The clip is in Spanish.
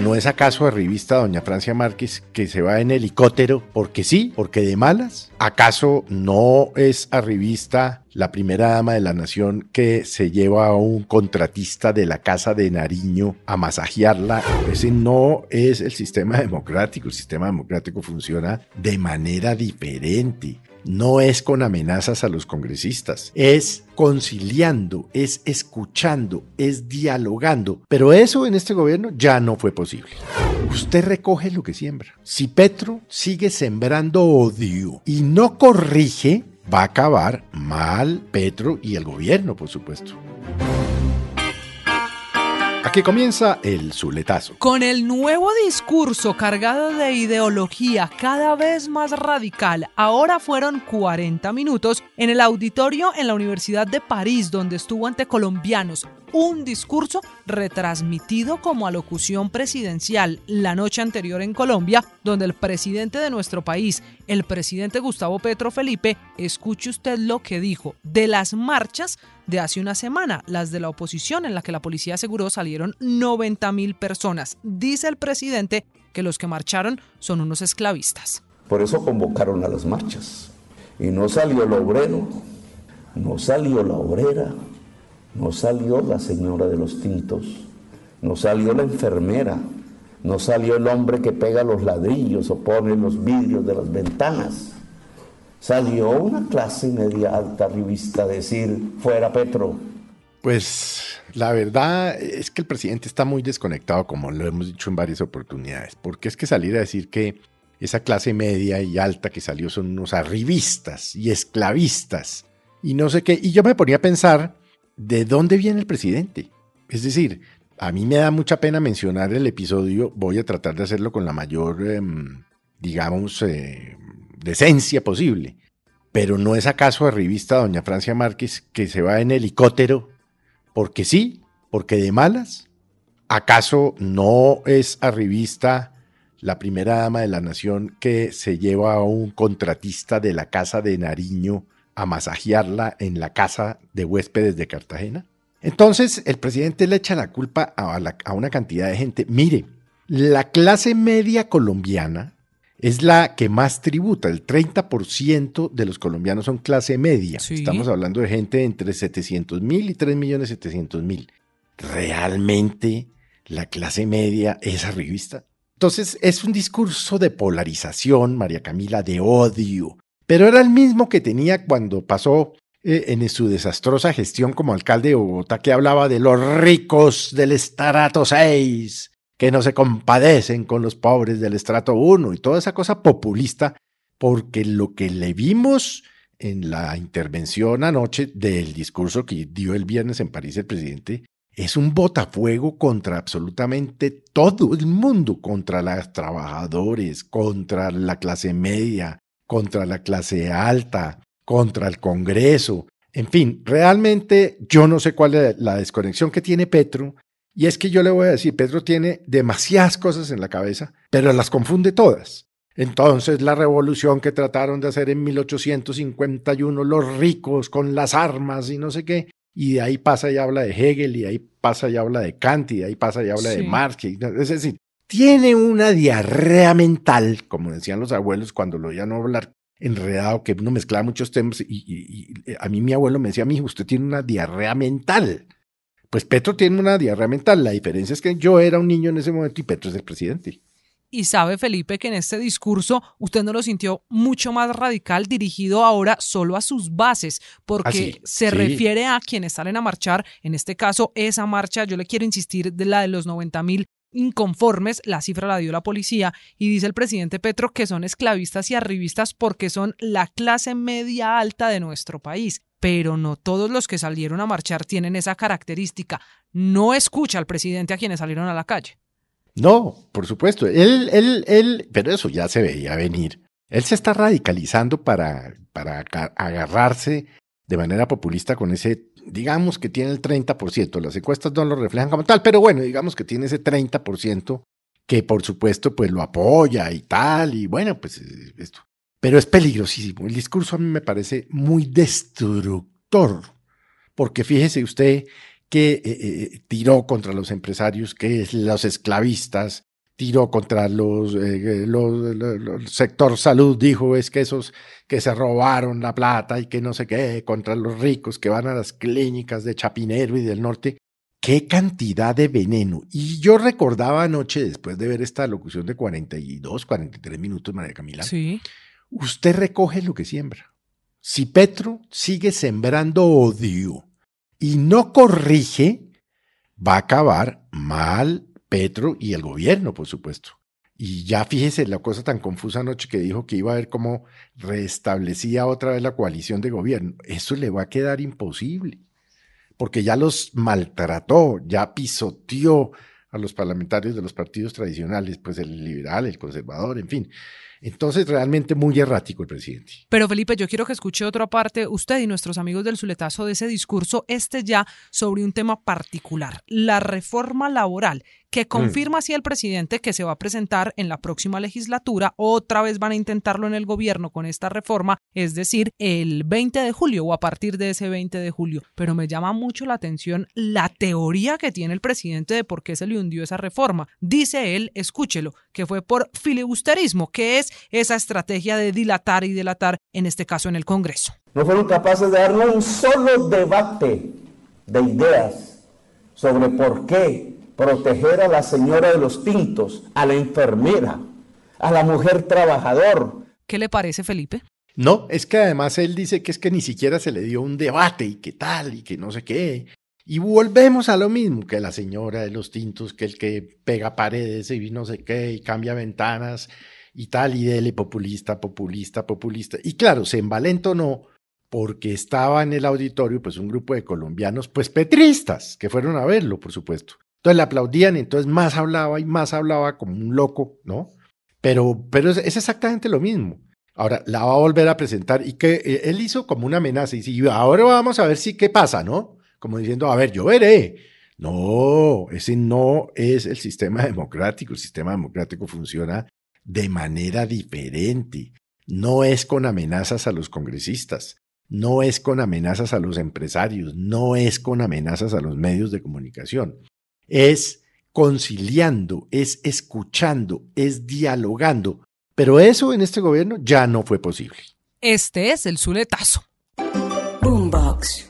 ¿No es acaso arribista doña Francia Márquez que se va en helicóptero porque sí, porque de malas? ¿Acaso no es arribista la primera dama de la nación que se lleva a un contratista de la Casa de Nariño a masajearla? Ese no es el sistema democrático. El sistema democrático funciona de manera diferente no es con amenazas a los congresistas, es conciliando, es escuchando, es dialogando. Pero eso en este gobierno ya no fue posible. Usted recoge lo que siembra. Si Petro sigue sembrando odio y no corrige, va a acabar mal Petro y el gobierno, por supuesto. Aquí comienza el Zuletazo. Con el nuevo discurso cargado de ideología cada vez más radical, ahora fueron 40 minutos en el auditorio en la Universidad de París, donde estuvo ante colombianos, un discurso retransmitido como alocución presidencial la noche anterior en Colombia, donde el presidente de nuestro país, el presidente Gustavo Petro Felipe, escuche usted lo que dijo de las marchas de hace una semana, las de la oposición, en la que la policía aseguró salieron 90 mil personas. Dice el presidente que los que marcharon son unos esclavistas. Por eso convocaron a las marchas. Y no salió el obrero, no salió la obrera, no salió la señora de los tintos, no salió la enfermera, no salió el hombre que pega los ladrillos o pone los vidrios de las ventanas. Salió una clase media alta revista a decir, fuera Petro. Pues la verdad es que el presidente está muy desconectado, como lo hemos dicho en varias oportunidades, porque es que salir a decir que esa clase media y alta que salió son unos arribistas y esclavistas y no sé qué. Y yo me ponía a pensar ¿de dónde viene el presidente? Es decir, a mí me da mucha pena mencionar el episodio, voy a tratar de hacerlo con la mayor, em, digamos, eh, decencia posible. Pero no es acaso a revista doña Francia Márquez que se va en helicóptero porque sí, porque de malas. ¿Acaso no es a revista la primera dama de la nación que se lleva a un contratista de la casa de Nariño a masajearla en la casa de huéspedes de Cartagena? Entonces el presidente le echa la culpa a, una cantidad de gente. Mire, la clase media colombiana es la que más tributa. El 30% de los colombianos son clase media. Estamos hablando de gente entre 700 mil y 3 millones 700 mil. ¿Realmente la clase media es arribista? Entonces es un discurso de polarización, María Camila, de odio, pero era el mismo que tenía cuando pasó eh, en su desastrosa gestión como alcalde de Bogotá, que hablaba de los ricos del estrato 6, que no se compadecen con los pobres del estrato 1 y toda esa cosa populista, porque lo que le vimos en la intervención anoche del discurso que dio el viernes en París el presidente es un botafuego contra absolutamente todo el mundo, contra los trabajadores, contra la clase media, contra la clase alta, contra el Congreso. En fin, realmente yo no sé cuál es la desconexión que tiene Petro. Y es que yo le voy a decir, Petro tiene demasiadas cosas en la cabeza, pero las confunde todas. Entonces la revolución que trataron de hacer en 1851 los ricos con las armas y no sé qué, y de ahí pasa y habla de Hegel, y de ahí pasa y habla de Kant, y de ahí pasa y habla de Marx. Es decir, tiene una diarrea mental, como decían los abuelos cuando lo oían hablar enredado, que uno mezclaba muchos temas, y, a mí mi abuelo me decía, mi hijo, usted tiene una diarrea mental. Pues Petro tiene una diarrea mental, la diferencia es que yo era un niño en ese momento y Petro es el presidente. Y sabe Felipe que en este discurso usted no lo sintió mucho más radical, dirigido ahora solo a sus bases, porque ah, se refiere a quienes salen a marchar, en este caso esa marcha, yo le quiero insistir, de la de los 90 mil inconformes, la cifra la dio la policía, y dice el presidente Petro que son esclavistas y arribistas porque son la clase media alta de nuestro país. Pero no todos los que salieron a marchar tienen esa característica. No escucha al presidente a quienes salieron a la calle. No, por supuesto. Él, él, él, pero eso ya se veía venir. Él se está radicalizando para, para agarrarse de manera populista con ese digamos que tiene el 30%, las encuestas no lo reflejan como tal, pero bueno, digamos que tiene ese 30% que por supuesto pues lo apoya y tal, y bueno, pues eh, esto. Pero es peligrosísimo. El discurso a mí me parece muy destructor, porque fíjese usted que eh, eh, tiró contra los empresarios, que los esclavistas, tiró contra los, eh, los, sector salud, dijo es que esos que se robaron la plata y que no sé qué, contra los ricos que van a las clínicas de Chapinero y del norte. Qué cantidad de veneno. Y yo recordaba anoche, después de ver esta locución de 42, 43 minutos, María Camila, sí. usted recoge lo que siembra. Si Petro sigue sembrando odio, y no corrige, va a acabar mal Petro y el gobierno, por supuesto. Y ya fíjese la cosa tan confusa anoche que dijo que iba a ver cómo restablecía otra vez la coalición de gobierno. Eso le va a quedar imposible, porque ya los maltrató, ya pisoteó a los parlamentarios de los partidos tradicionales, pues el liberal, el conservador, en fin. Entonces, realmente muy errático el presidente. Pero Felipe, yo quiero que escuche otra parte, usted y nuestros amigos del Zuletazo, de ese discurso, este ya sobre un tema particular, la reforma laboral que mm. confirma así el presidente que se va a presentar en la próxima legislatura. Otra vez van a intentarlo en el gobierno con esta reforma, es decir, el 20 de julio o a partir de ese 20 de julio. Pero me llama mucho la atención la teoría que tiene el presidente de por qué se le hundió esa reforma. Dice él, escúchelo, que fue por filibusterismo, que es esa estrategia de dilatar y dilatar, en este caso en el Congreso. No fueron capaces de darle un solo debate de ideas sobre por qué proteger a la señora de los tintos, a la enfermera, a la mujer trabajador. ¿Qué le parece, Felipe? No, es que además él dice que es que ni siquiera se le dio un debate y qué tal y que no sé qué. Y volvemos a lo mismo, que la señora de los tintos, que el que pega paredes y no sé qué y cambia ventanas y tal, y dele populista, populista, populista. Y claro, se envalentonó porque estaba en el auditorio pues un grupo de colombianos pues petristas que fueron a verlo, por supuesto. Entonces le aplaudían, entonces más hablaba y más hablaba como un loco, ¿no? Pero, pero es, exactamente lo mismo. Ahora la va a volver a presentar y que eh, él hizo como una amenaza y si ahora vamos a ver si qué pasa, ¿no? Como diciendo, a ver, yo veré. No, ese no es el sistema democrático. El sistema democrático funciona de manera diferente. No es con amenazas a los congresistas, no es con amenazas a los empresarios, no es con amenazas a los medios de comunicación es conciliando, es escuchando, es dialogando. Pero eso en este gobierno ya no fue posible. Este es el Zuletazo. Boombox.